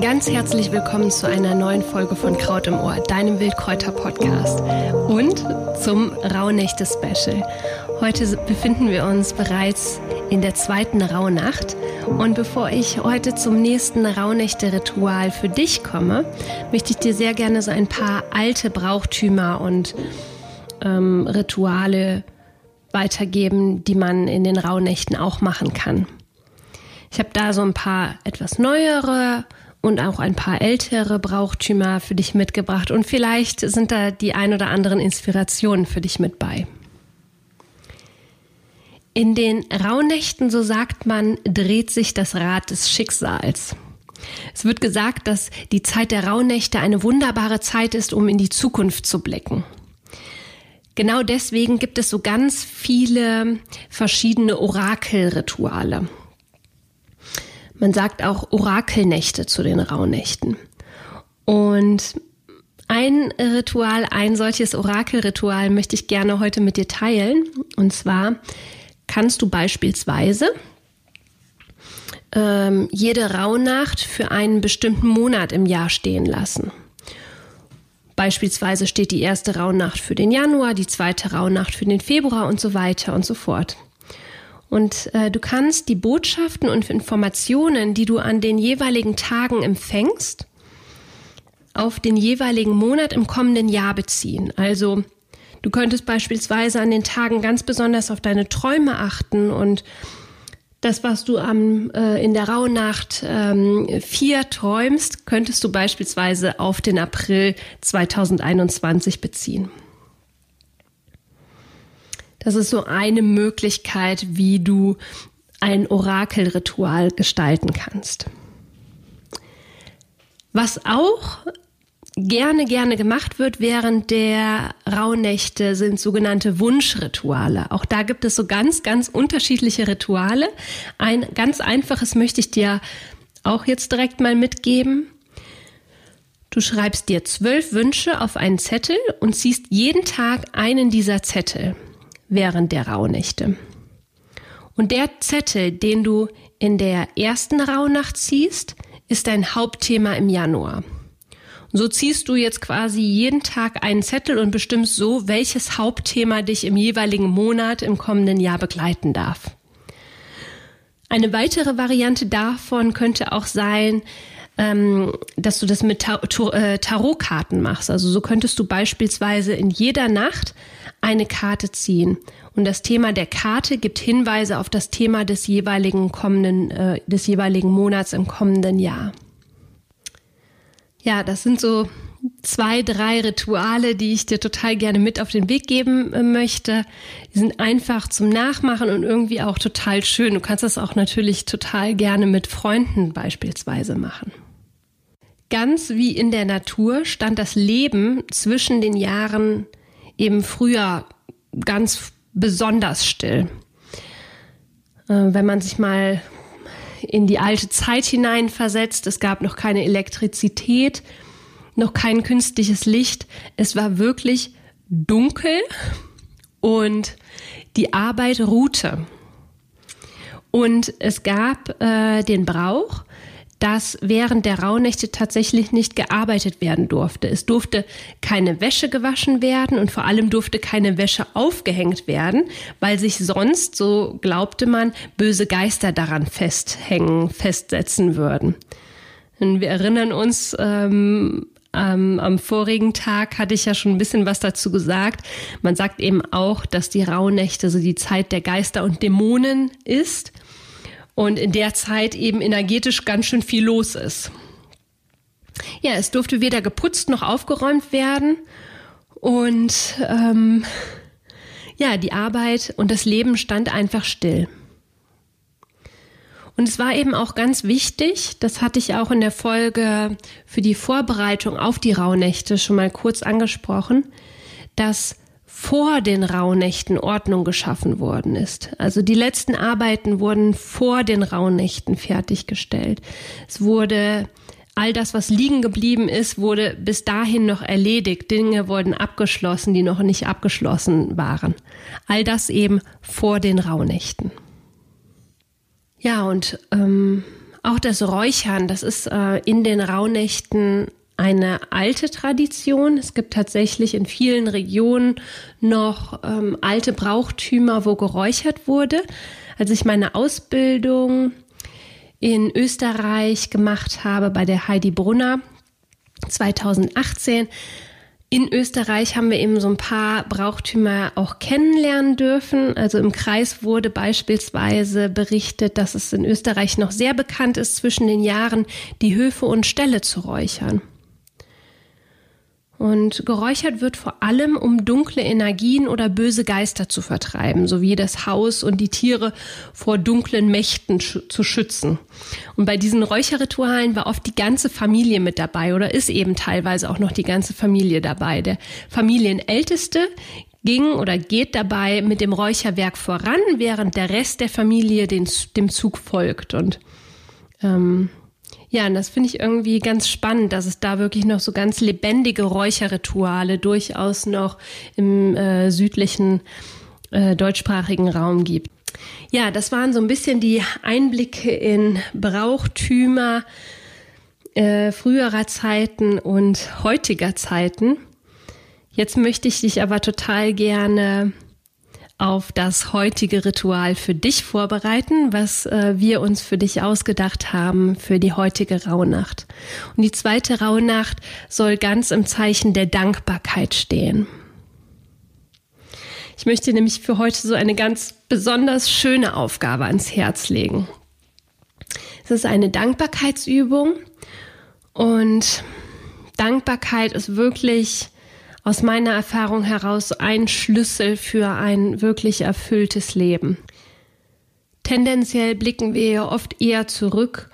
Ganz herzlich willkommen zu einer neuen Folge von Kraut im Ohr, deinem Wildkräuter-Podcast und zum Rauhnächte-Special. Heute befinden wir uns bereits in der zweiten Rauhnacht und bevor ich heute zum nächsten Rauhnächte-Ritual für dich komme, möchte ich dir sehr gerne so ein paar alte Brauchtümer und ähm, Rituale weitergeben, die man in den Rauhnächten auch machen kann. Ich habe da so ein paar etwas neuere und auch ein paar ältere Brauchtümer für dich mitgebracht und vielleicht sind da die ein oder anderen Inspirationen für dich mit bei. In den Rauhnächten, so sagt man, dreht sich das Rad des Schicksals. Es wird gesagt, dass die Zeit der Rauhnächte eine wunderbare Zeit ist, um in die Zukunft zu blicken. Genau deswegen gibt es so ganz viele verschiedene Orakelrituale. Man sagt auch Orakelnächte zu den Rauhnächten. Und ein Ritual, ein solches Orakelritual möchte ich gerne heute mit dir teilen. Und zwar kannst du beispielsweise ähm, jede Rauhnacht für einen bestimmten Monat im Jahr stehen lassen. Beispielsweise steht die erste Rauhnacht für den Januar, die zweite Rauhnacht für den Februar und so weiter und so fort. Und äh, du kannst die Botschaften und Informationen, die du an den jeweiligen Tagen empfängst, auf den jeweiligen Monat im kommenden Jahr beziehen. Also du könntest beispielsweise an den Tagen ganz besonders auf deine Träume achten und das, was du am, äh, in der Rauhnacht ähm, vier träumst, könntest du beispielsweise auf den April 2021 beziehen. Das ist so eine Möglichkeit, wie du ein Orakelritual gestalten kannst. Was auch gerne, gerne gemacht wird während der Rauhnächte sind sogenannte Wunschrituale. Auch da gibt es so ganz, ganz unterschiedliche Rituale. Ein ganz einfaches möchte ich dir auch jetzt direkt mal mitgeben. Du schreibst dir zwölf Wünsche auf einen Zettel und ziehst jeden Tag einen dieser Zettel während der Rauhnächte. Und der Zettel, den du in der ersten Rauhnacht ziehst, ist dein Hauptthema im Januar. So ziehst du jetzt quasi jeden Tag einen Zettel und bestimmst so, welches Hauptthema dich im jeweiligen Monat im kommenden Jahr begleiten darf. Eine weitere Variante davon könnte auch sein, ähm, dass du das mit äh, Tarotkarten machst. Also so könntest du beispielsweise in jeder Nacht eine Karte ziehen. Und das Thema der Karte gibt Hinweise auf das Thema des jeweiligen kommenden, äh, des jeweiligen Monats im kommenden Jahr. Ja, das sind so zwei, drei Rituale, die ich dir total gerne mit auf den Weg geben äh, möchte. Die sind einfach zum Nachmachen und irgendwie auch total schön. Du kannst das auch natürlich total gerne mit Freunden beispielsweise machen. Ganz wie in der Natur stand das Leben zwischen den Jahren eben früher ganz besonders still. Äh, wenn man sich mal in die alte Zeit hineinversetzt, es gab noch keine Elektrizität, noch kein künstliches Licht, es war wirklich dunkel und die Arbeit ruhte. Und es gab äh, den Brauch, dass während der Rauhnächte tatsächlich nicht gearbeitet werden durfte. Es durfte keine Wäsche gewaschen werden und vor allem durfte keine Wäsche aufgehängt werden, weil sich sonst, so glaubte man, böse Geister daran festhängen, festsetzen würden. Und wir erinnern uns, ähm, ähm, am vorigen Tag hatte ich ja schon ein bisschen was dazu gesagt. Man sagt eben auch, dass die Rauhnächte so die Zeit der Geister und Dämonen ist und in der Zeit eben energetisch ganz schön viel los ist. Ja, es durfte weder geputzt noch aufgeräumt werden und ähm, ja, die Arbeit und das Leben stand einfach still. Und es war eben auch ganz wichtig, das hatte ich auch in der Folge für die Vorbereitung auf die Rauhnächte schon mal kurz angesprochen, dass vor den Rauhnächten Ordnung geschaffen worden ist. Also die letzten Arbeiten wurden vor den Rauhnächten fertiggestellt. Es wurde all das, was liegen geblieben ist, wurde bis dahin noch erledigt. Dinge wurden abgeschlossen, die noch nicht abgeschlossen waren. All das eben vor den Rauhnächten. Ja, und ähm, auch das Räuchern, das ist äh, in den Rauhnächten eine alte Tradition. Es gibt tatsächlich in vielen Regionen noch ähm, alte Brauchtümer, wo geräuchert wurde. Als ich meine Ausbildung in Österreich gemacht habe bei der Heidi Brunner 2018, in Österreich haben wir eben so ein paar Brauchtümer auch kennenlernen dürfen. Also im Kreis wurde beispielsweise berichtet, dass es in Österreich noch sehr bekannt ist, zwischen den Jahren die Höfe und Ställe zu räuchern. Und geräuchert wird vor allem, um dunkle Energien oder böse Geister zu vertreiben, sowie das Haus und die Tiere vor dunklen Mächten sch zu schützen. Und bei diesen Räucherritualen war oft die ganze Familie mit dabei oder ist eben teilweise auch noch die ganze Familie dabei. Der Familienälteste ging oder geht dabei mit dem Räucherwerk voran, während der Rest der Familie den, dem Zug folgt. Und ähm, ja, und das finde ich irgendwie ganz spannend, dass es da wirklich noch so ganz lebendige Räucherrituale durchaus noch im äh, südlichen äh, deutschsprachigen Raum gibt. Ja, das waren so ein bisschen die Einblicke in Brauchtümer äh, früherer Zeiten und heutiger Zeiten. Jetzt möchte ich dich aber total gerne auf das heutige Ritual für dich vorbereiten, was äh, wir uns für dich ausgedacht haben für die heutige Rauhnacht. Und die zweite Rauhnacht soll ganz im Zeichen der Dankbarkeit stehen. Ich möchte nämlich für heute so eine ganz besonders schöne Aufgabe ans Herz legen. Es ist eine Dankbarkeitsübung und Dankbarkeit ist wirklich aus meiner Erfahrung heraus ein Schlüssel für ein wirklich erfülltes Leben. Tendenziell blicken wir ja oft eher zurück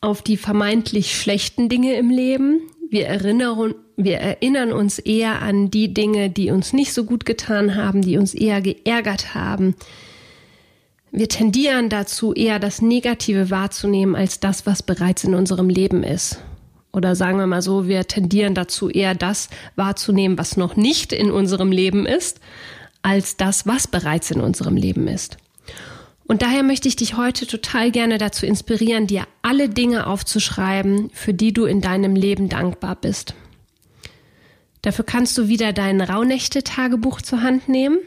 auf die vermeintlich schlechten Dinge im Leben. Wir erinnern, wir erinnern uns eher an die Dinge, die uns nicht so gut getan haben, die uns eher geärgert haben. Wir tendieren dazu, eher das Negative wahrzunehmen als das, was bereits in unserem Leben ist oder sagen wir mal so, wir tendieren dazu eher das wahrzunehmen, was noch nicht in unserem Leben ist, als das, was bereits in unserem Leben ist. Und daher möchte ich dich heute total gerne dazu inspirieren, dir alle Dinge aufzuschreiben, für die du in deinem Leben dankbar bist. Dafür kannst du wieder dein Rauhnächte-Tagebuch zur Hand nehmen.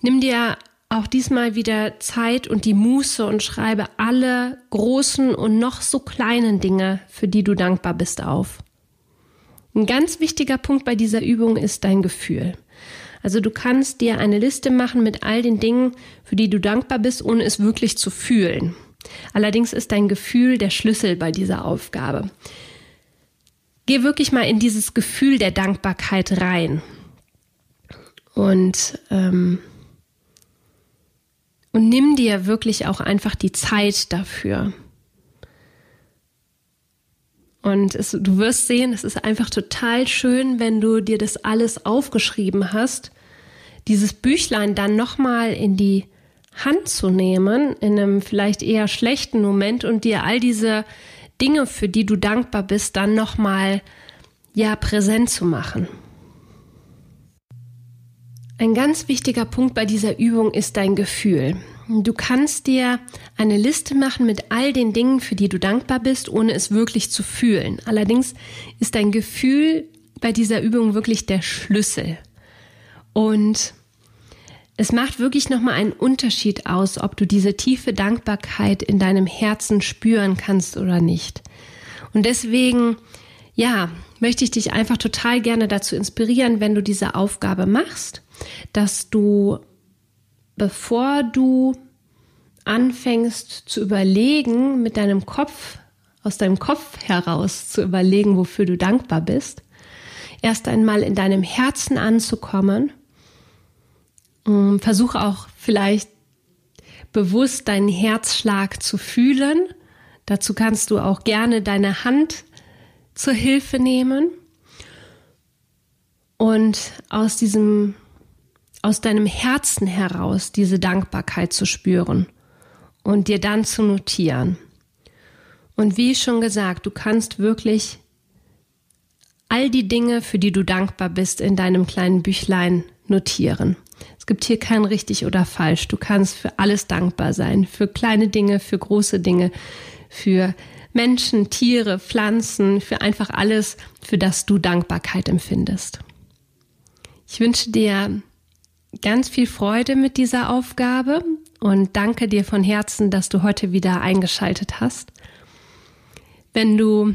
Nimm dir auch diesmal wieder Zeit und die Muße und schreibe alle großen und noch so kleinen Dinge, für die du dankbar bist, auf. Ein ganz wichtiger Punkt bei dieser Übung ist dein Gefühl. Also du kannst dir eine Liste machen mit all den Dingen, für die du dankbar bist, ohne es wirklich zu fühlen. Allerdings ist dein Gefühl der Schlüssel bei dieser Aufgabe. Geh wirklich mal in dieses Gefühl der Dankbarkeit rein. Und ähm, und nimm dir wirklich auch einfach die Zeit dafür. Und es, du wirst sehen, es ist einfach total schön, wenn du dir das alles aufgeschrieben hast, dieses Büchlein dann nochmal in die Hand zu nehmen, in einem vielleicht eher schlechten Moment und dir all diese Dinge, für die du dankbar bist, dann nochmal ja präsent zu machen. Ein ganz wichtiger Punkt bei dieser Übung ist dein Gefühl. Du kannst dir eine Liste machen mit all den Dingen, für die du dankbar bist, ohne es wirklich zu fühlen. Allerdings ist dein Gefühl bei dieser Übung wirklich der Schlüssel. Und es macht wirklich nochmal einen Unterschied aus, ob du diese tiefe Dankbarkeit in deinem Herzen spüren kannst oder nicht. Und deswegen, ja, möchte ich dich einfach total gerne dazu inspirieren, wenn du diese Aufgabe machst dass du, bevor du anfängst zu überlegen, mit deinem Kopf, aus deinem Kopf heraus zu überlegen, wofür du dankbar bist, erst einmal in deinem Herzen anzukommen. Versuch auch vielleicht bewusst deinen Herzschlag zu fühlen. Dazu kannst du auch gerne deine Hand zur Hilfe nehmen. Und aus diesem aus deinem Herzen heraus diese Dankbarkeit zu spüren und dir dann zu notieren. Und wie schon gesagt, du kannst wirklich all die Dinge, für die du dankbar bist, in deinem kleinen Büchlein notieren. Es gibt hier kein richtig oder falsch. Du kannst für alles dankbar sein. Für kleine Dinge, für große Dinge, für Menschen, Tiere, Pflanzen, für einfach alles, für das du Dankbarkeit empfindest. Ich wünsche dir ganz viel Freude mit dieser Aufgabe und danke dir von Herzen, dass du heute wieder eingeschaltet hast. Wenn du,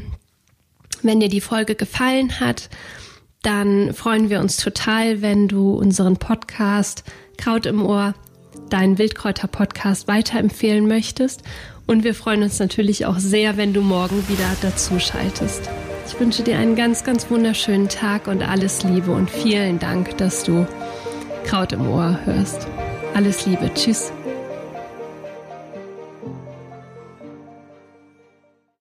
wenn dir die Folge gefallen hat, dann freuen wir uns total, wenn du unseren Podcast Kraut im Ohr, deinen Wildkräuter-Podcast weiterempfehlen möchtest. Und wir freuen uns natürlich auch sehr, wenn du morgen wieder dazu schaltest. Ich wünsche dir einen ganz, ganz wunderschönen Tag und alles Liebe und vielen Dank, dass du Kraut im Ohr hörst. Alles Liebe. Tschüss.